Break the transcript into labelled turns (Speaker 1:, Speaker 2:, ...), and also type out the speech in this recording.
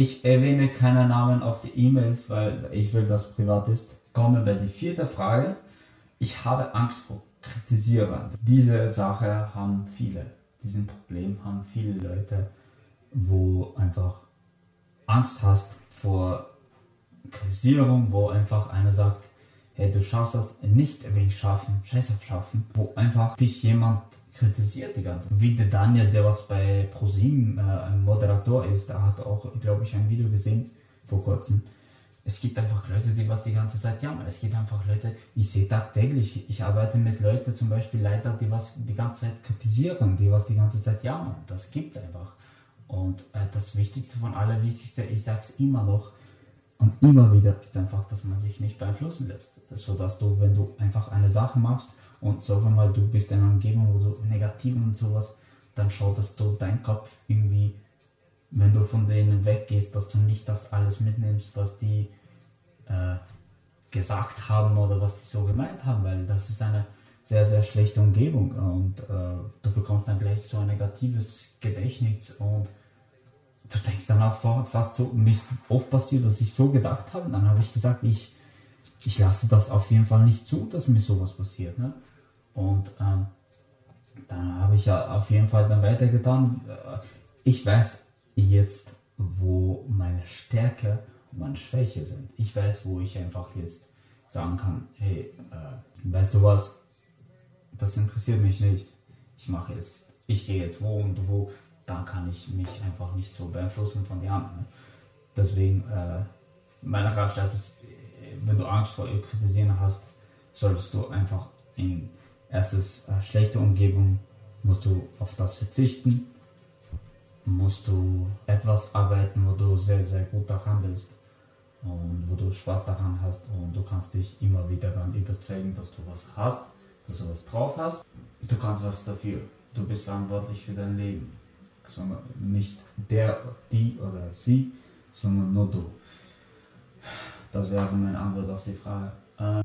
Speaker 1: Ich erwähne keine Namen auf die E-Mails, weil ich will, dass privat ist. Kommen wir bei die vierte Frage. Ich habe Angst vor Kritisieren. Diese Sache haben viele. Diesen Problem haben viele Leute, wo einfach Angst hast vor Kritisierung, wo einfach einer sagt, hey, du schaffst das nicht wegen Schaffen, scheiß auf Schaffen, wo einfach dich jemand kritisiert die ganze. Wie der Daniel, der was bei ProSieben äh, Moderator ist, der hat auch, glaube ich, ein Video gesehen vor kurzem. Es gibt einfach Leute, die was die ganze Zeit jammern. Es gibt einfach Leute, ich sehe tagtäglich, ich arbeite mit Leuten, zum Beispiel Leiter, die was die ganze Zeit kritisieren, die was die ganze Zeit jammern. Das gibt es einfach. Und äh, das Wichtigste von allerwichtigste, ich sage es immer noch und immer wieder, ist einfach, dass man sich nicht beeinflussen lässt. Das so dass du, wenn du einfach eine Sache machst und sagen wir mal, du bist in einer Umgebung, wo du negativ und sowas, dann schau, dass du dein Kopf irgendwie, wenn du von denen weggehst, dass du nicht das alles mitnimmst, was die äh, gesagt haben oder was die so gemeint haben, weil das ist eine sehr, sehr schlechte Umgebung und äh, du bekommst dann gleich so ein negatives Gedächtnis und du denkst dann auch fast so, mir ist oft passiert, dass ich so gedacht habe, dann habe ich gesagt, ich, ich lasse das auf jeden Fall nicht zu, dass mir sowas passiert. Ne? Und ähm, dann habe ich ja auf jeden Fall dann weitergetan. Äh, ich weiß jetzt, wo meine Stärke und meine Schwäche sind. Ich weiß, wo ich einfach jetzt sagen kann, hey, äh, weißt du was, das interessiert mich nicht. Ich mache jetzt, ich gehe jetzt wo und wo, dann kann ich mich einfach nicht so beeinflussen von den anderen. Deswegen, äh, meine Ratschlag ist, wenn du Angst vor Kritisieren hast, solltest du einfach in erstes äh, schlechte Umgebung, musst du auf das verzichten, musst du etwas arbeiten, wo du sehr, sehr gut daran bist und wo du Spaß daran hast und du kannst dich immer wieder dann überzeugen, dass du was hast, dass du was drauf hast. Du kannst was dafür. Du bist verantwortlich für dein Leben. Sondern nicht der, die oder sie, sondern nur du. Das wäre meine Antwort auf die Frage. Äh